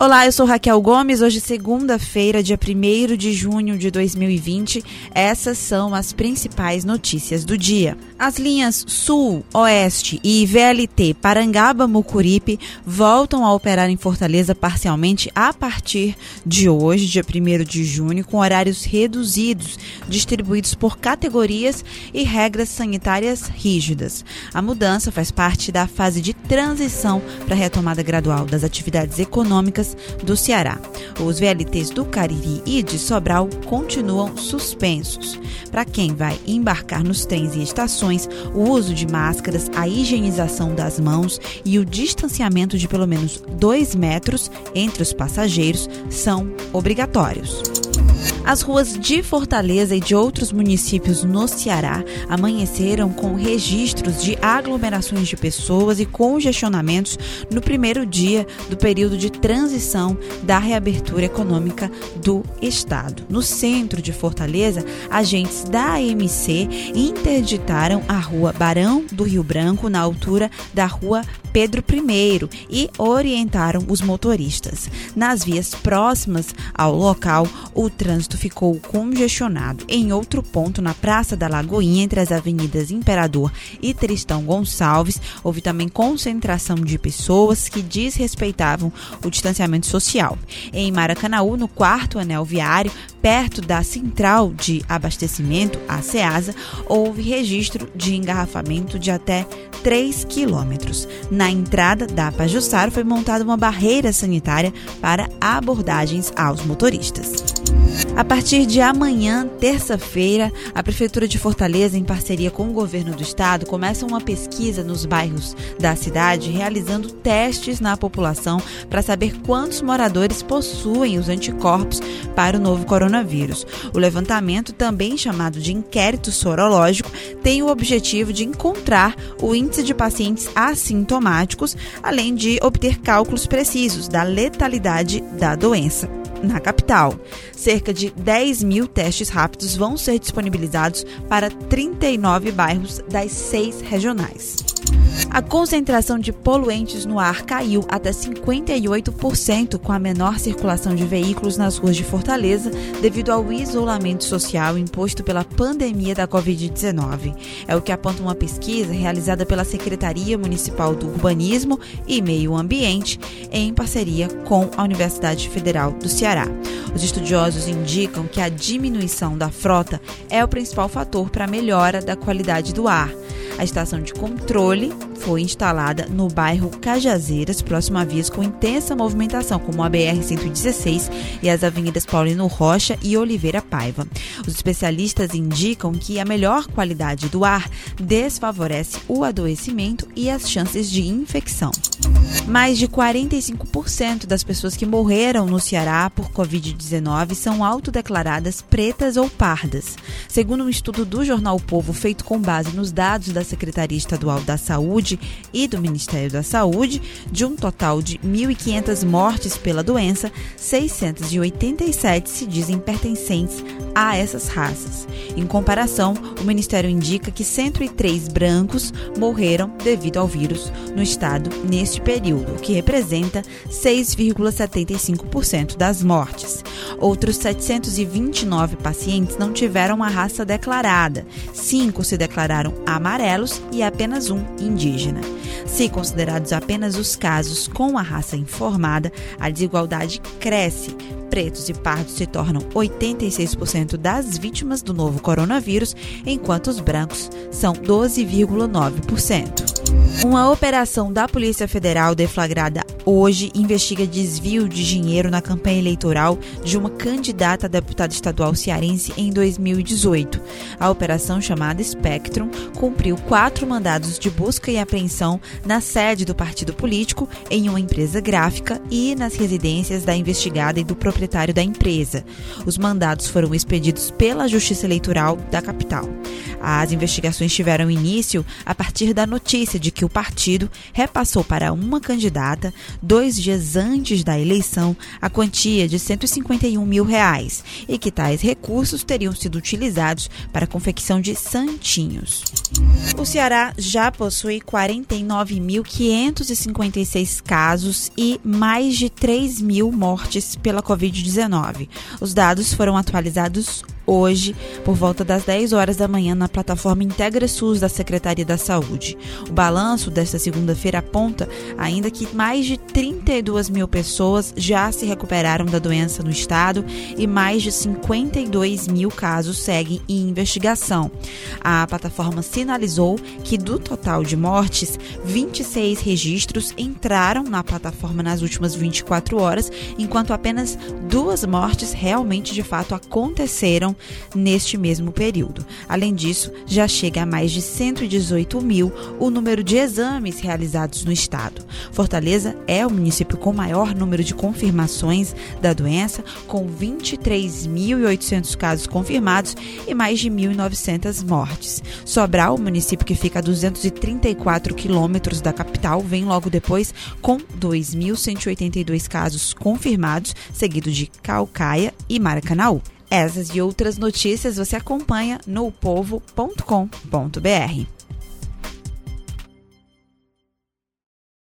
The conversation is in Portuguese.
Olá, eu sou Raquel Gomes. Hoje, segunda-feira, dia 1 de junho de 2020. Essas são as principais notícias do dia. As linhas Sul, Oeste e VLT Parangaba-Mucuripe voltam a operar em Fortaleza parcialmente a partir de hoje, dia 1 de junho, com horários reduzidos, distribuídos por categorias e regras sanitárias rígidas. A mudança faz parte da fase de transição para a retomada gradual das atividades econômicas do Ceará. Os VLTs do Cariri e de Sobral continuam suspensos. Para quem vai embarcar nos trens e estações, o uso de máscaras, a higienização das mãos e o distanciamento de pelo menos dois metros entre os passageiros são obrigatórios. As ruas de Fortaleza e de outros municípios no Ceará amanheceram com registros de aglomerações de pessoas e congestionamentos no primeiro dia do período de transição da reabertura econômica do Estado. No centro de Fortaleza, agentes da AMC interditaram a rua Barão do Rio Branco, na altura da rua Pedro I e orientaram os motoristas. Nas vias próximas ao local, o trânsito ficou congestionado. Em outro ponto, na Praça da Lagoinha, entre as avenidas Imperador e Tristão Gonçalves, houve também concentração de pessoas que desrespeitavam o distanciamento social. Em Maracanaú, no quarto anel viário, perto da central de abastecimento, a SEASA, houve registro de engarrafamento de até 3 quilômetros. Na entrada da Pajussara foi montada uma barreira sanitária para abordagens aos motoristas. A partir de amanhã, terça-feira, a Prefeitura de Fortaleza, em parceria com o governo do estado, começa uma pesquisa nos bairros da cidade, realizando testes na população para saber quantos moradores possuem os anticorpos para o novo coronavírus. O levantamento, também chamado de inquérito sorológico, tem o objetivo de encontrar o índice de pacientes assintomáticos, além de obter cálculos precisos da letalidade da doença na capital. Cerca de 10 mil testes rápidos vão ser disponibilizados para 39 bairros das seis regionais. A concentração de poluentes no ar caiu até 58% com a menor circulação de veículos nas ruas de Fortaleza devido ao isolamento social imposto pela pandemia da Covid-19. É o que aponta uma pesquisa realizada pela Secretaria Municipal do Urbanismo e Meio Ambiente em parceria com a Universidade Federal do Ceará. Os estudiosos indicam que a diminuição da frota é o principal fator para a melhora da qualidade do ar. A estação de controle foi instalada no bairro Cajazeiras, próximo a vias com intensa movimentação, como a BR-116 e as avenidas Paulino Rocha e Oliveira Paiva. Os especialistas indicam que a melhor qualidade do ar desfavorece o adoecimento e as chances de infecção. Mais de 45% das pessoas que morreram no Ceará por Covid-19 são autodeclaradas pretas ou pardas. Segundo um estudo do jornal o Povo feito com base nos dados da Secretaria Estadual da Saúde e do Ministério da Saúde, de um total de 1.500 mortes pela doença, 687 se dizem pertencentes a essas raças. Em comparação, o Ministério indica que 103 brancos morreram devido ao vírus no estado neste período o que representa 6,75% das mortes. Outros 729 pacientes não tiveram uma raça declarada, cinco se declararam amarelos e apenas um indígena. Se considerados apenas os casos com a raça informada, a desigualdade cresce pretos e pardos se tornam 86% das vítimas do novo coronavírus, enquanto os brancos são 12,9%. Uma operação da Polícia Federal deflagrada hoje investiga desvio de dinheiro na campanha eleitoral de uma candidata a deputada estadual cearense em 2018. A operação chamada Spectrum cumpriu quatro mandados de busca e apreensão na sede do partido político, em uma empresa gráfica e nas residências da investigada e do proprietário proprietário da empresa. Os mandados foram expedidos pela Justiça Eleitoral da capital. As investigações tiveram início a partir da notícia de que o partido repassou para uma candidata, dois dias antes da eleição, a quantia de 151 mil reais e que tais recursos teriam sido utilizados para a confecção de santinhos. O Ceará já possui 49.556 casos e mais de 3 mil mortes pela Covid-19. Os dados foram atualizados hoje, por volta das 10 horas da manhã, na plataforma Integra SUS da Secretaria da Saúde. O balanço desta segunda-feira aponta ainda que mais de 32 mil pessoas já se recuperaram da doença no estado e mais de 52 mil casos seguem em investigação. A plataforma sinalizou que do total de mortes, 26 registros entraram na plataforma nas últimas 24 horas, enquanto apenas duas mortes realmente de fato aconteceram neste mesmo período. Além disso, já chega a mais de 118 mil o número de exames realizados no estado. Fortaleza é o município com maior número de confirmações da doença, com 23.800 casos confirmados e mais de 1.900 mortes. Sobral, o município que fica a 234 quilômetros da capital, vem logo depois com 2.182 casos confirmados, seguido de Calcaia e Maracanaú. Essas e outras notícias você acompanha no povo.com.br.